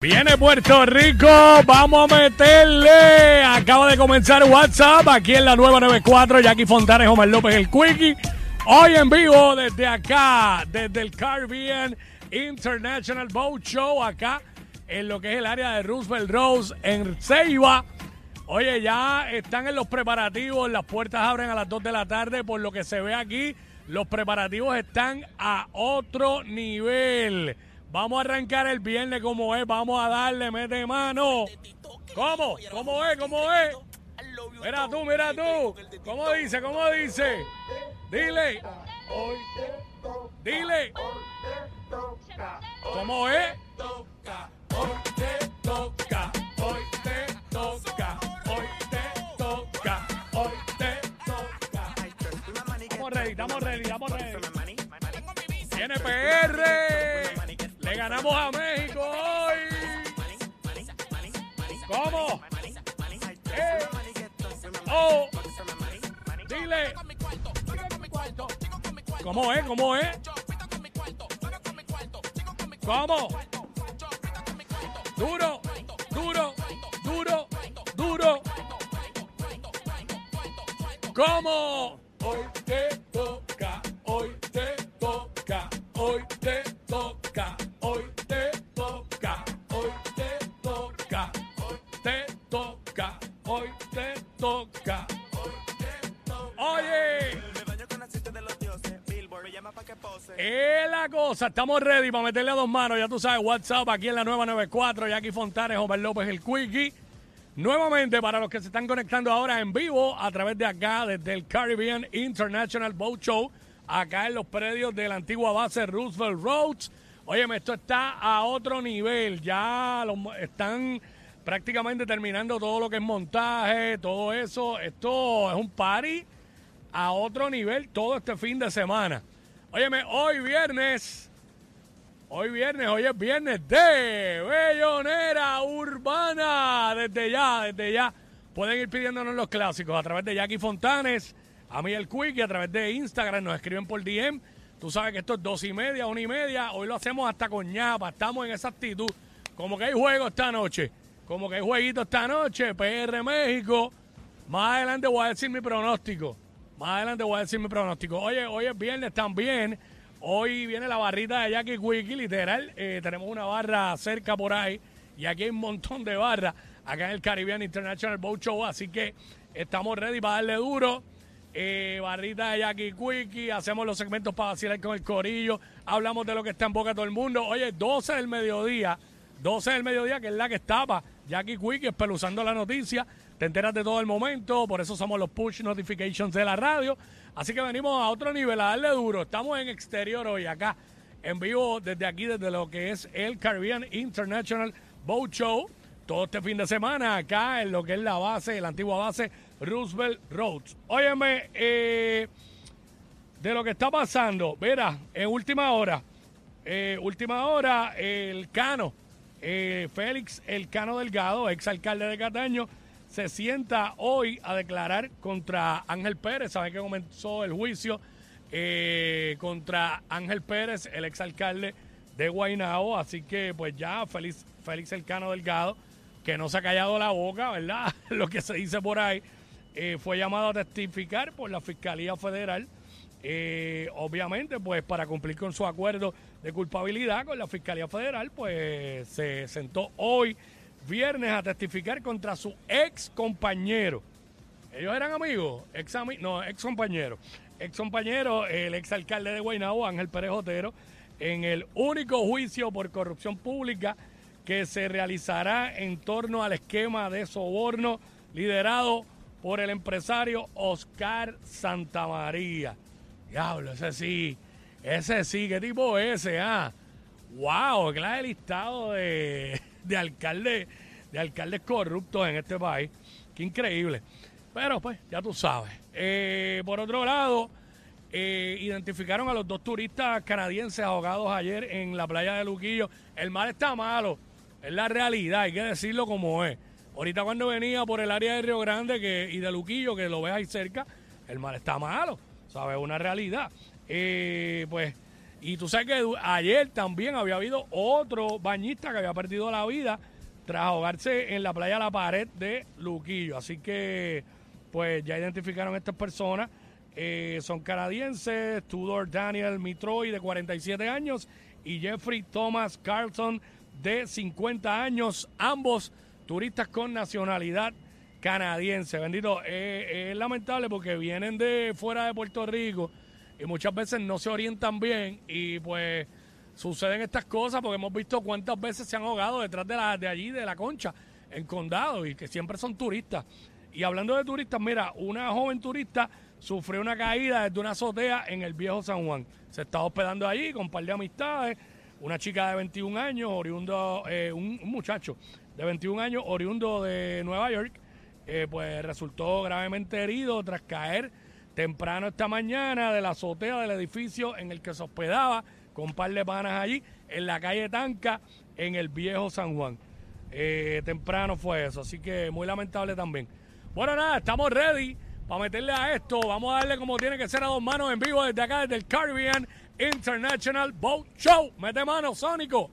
Viene Puerto Rico, vamos a meterle. Acaba de comenzar WhatsApp aquí en la nueva 94. Jackie Fontanes, Omar López, el Quickie. Hoy en vivo desde acá, desde el Caribbean International Boat Show, acá en lo que es el área de Roosevelt Rose en Ceiba. Oye, ya están en los preparativos, las puertas abren a las 2 de la tarde, por lo que se ve aquí, los preparativos están a otro nivel. Vamos a arrancar el viernes como es, vamos a darle, mete mano. ¿Cómo? ¿Cómo es? ¿Cómo es? Mira tú, mira tú. ¿Cómo dice? ¿Cómo dice? Dile. Dile. ¿Cómo es? Hoy te toca, hoy te toca, hoy te toca, hoy te toca. Estamos ready, estamos ready, estamos ready. Viene PR. Ganamos a México hoy. ¿Cómo? Eh. Oh. Dile. ¿Cómo es? ¿Cómo es? ¿Cómo? Duro, duro, duro, duro. ¿Cómo? Toca. Oye, es la cosa, estamos ready para meterle a dos manos, ya tú sabes, WhatsApp aquí en la nueva 94, Jackie Fontanes, Omar López, el Quickie. Nuevamente, para los que se están conectando ahora en vivo a través de acá, desde el Caribbean International Boat Show, acá en los predios de la antigua base Roosevelt Roads. Óyeme, esto está a otro nivel. Ya lo- están prácticamente terminando todo lo que es montaje, todo eso. Esto es un party a otro nivel todo este fin de semana. Óyeme, hoy viernes Hoy viernes, hoy es viernes de Bellonera Urbana. Desde ya, desde ya. Pueden ir pidiéndonos los clásicos a través de Jackie Fontanes, a mí el Quick y a través de Instagram. Nos escriben por DM. Tú sabes que esto es dos y media, una y media. Hoy lo hacemos hasta con ñapa. Estamos en esa actitud. Como que hay juego esta noche. Como que hay jueguito esta noche. PR México. Más adelante voy a decir mi pronóstico. Más adelante voy a decir mi pronóstico. Oye, hoy es viernes también. Hoy viene la barrita de Jackie Quickie, literal. Eh, tenemos una barra cerca por ahí. Y aquí hay un montón de barras. Acá en el Caribbean International Boat Show. Así que estamos ready para darle duro. Eh, barrita de Jackie Quickie. Hacemos los segmentos para vacilar con el corillo. Hablamos de lo que está en boca todo el mundo. Oye, 12 del mediodía. 12 del mediodía, que es la que estaba. Jackie Quickie espeluzando la noticia. Te enteras de todo el momento. Por eso somos los push notifications de la radio. Así que venimos a otro nivel, a darle duro. Estamos en exterior hoy, acá, en vivo desde aquí, desde lo que es el Caribbean International Boat Show. Todo este fin de semana, acá en lo que es la base, la antigua base Roosevelt Roads. Óyeme, eh, de lo que está pasando, verá, en última hora, eh, última hora, el Cano, eh, Félix El Cano Delgado, exalcalde de Cataño, se sienta hoy a declarar contra Ángel Pérez. Saben que comenzó el juicio eh, contra Ángel Pérez, el exalcalde de Guaynabo. Así que, pues ya, Félix, Félix El Cano Delgado, que no se ha callado la boca, ¿verdad? Lo que se dice por ahí, eh, fue llamado a testificar por la Fiscalía Federal. Eh, obviamente, pues para cumplir con su acuerdo de culpabilidad con la Fiscalía Federal, pues se sentó hoy, viernes, a testificar contra su ex compañero. Ellos eran amigos, ex ami- no, ex compañero. Ex compañero, el ex alcalde de Guaynabo, Ángel Pérez Otero, en el único juicio por corrupción pública que se realizará en torno al esquema de soborno liderado por el empresario Oscar Santamaría. Diablo, ese sí, ese sí, ¿qué tipo es ese? Ah, wow, clase de listado de, de alcaldes, de alcaldes corruptos en este país. Qué increíble. Pero pues, ya tú sabes. Eh, por otro lado, eh, identificaron a los dos turistas canadienses ahogados ayer en la playa de Luquillo. El mar está malo, es la realidad, hay que decirlo como es. Ahorita cuando venía por el área de Río Grande que, y de Luquillo, que lo ves ahí cerca, el mar está malo, ¿sabes? Una realidad. Eh, pues Y tú sabes que ayer también había habido otro bañista que había perdido la vida tras ahogarse en la playa La Pared de Luquillo. Así que, pues ya identificaron a estas personas. Eh, son canadienses, Tudor Daniel Mitroy de 47 años y Jeffrey Thomas Carlson de 50 años, ambos turistas con nacionalidad canadiense. Bendito, es lamentable porque vienen de fuera de Puerto Rico y muchas veces no se orientan bien y pues suceden estas cosas porque hemos visto cuántas veces se han ahogado detrás de, la, de allí, de la concha, en condado y que siempre son turistas. Y hablando de turistas, mira, una joven turista sufrió una caída desde una azotea en el viejo San Juan. Se estaba hospedando allí con un par de amistades. Una chica de 21 años, oriundo, eh, un, muchacho de 21 años, oriundo de Nueva York, eh, pues resultó gravemente herido tras caer temprano esta mañana de la azotea del edificio en el que se hospedaba con un par de panas allí en la calle Tanca en el viejo San Juan. Eh, temprano fue eso, así que muy lamentable también. Bueno, nada, estamos ready para meterle a esto. Vamos a darle como tiene que ser a dos manos en vivo desde acá, desde el Caribbean International Boat Show. Mete mano, Sónico.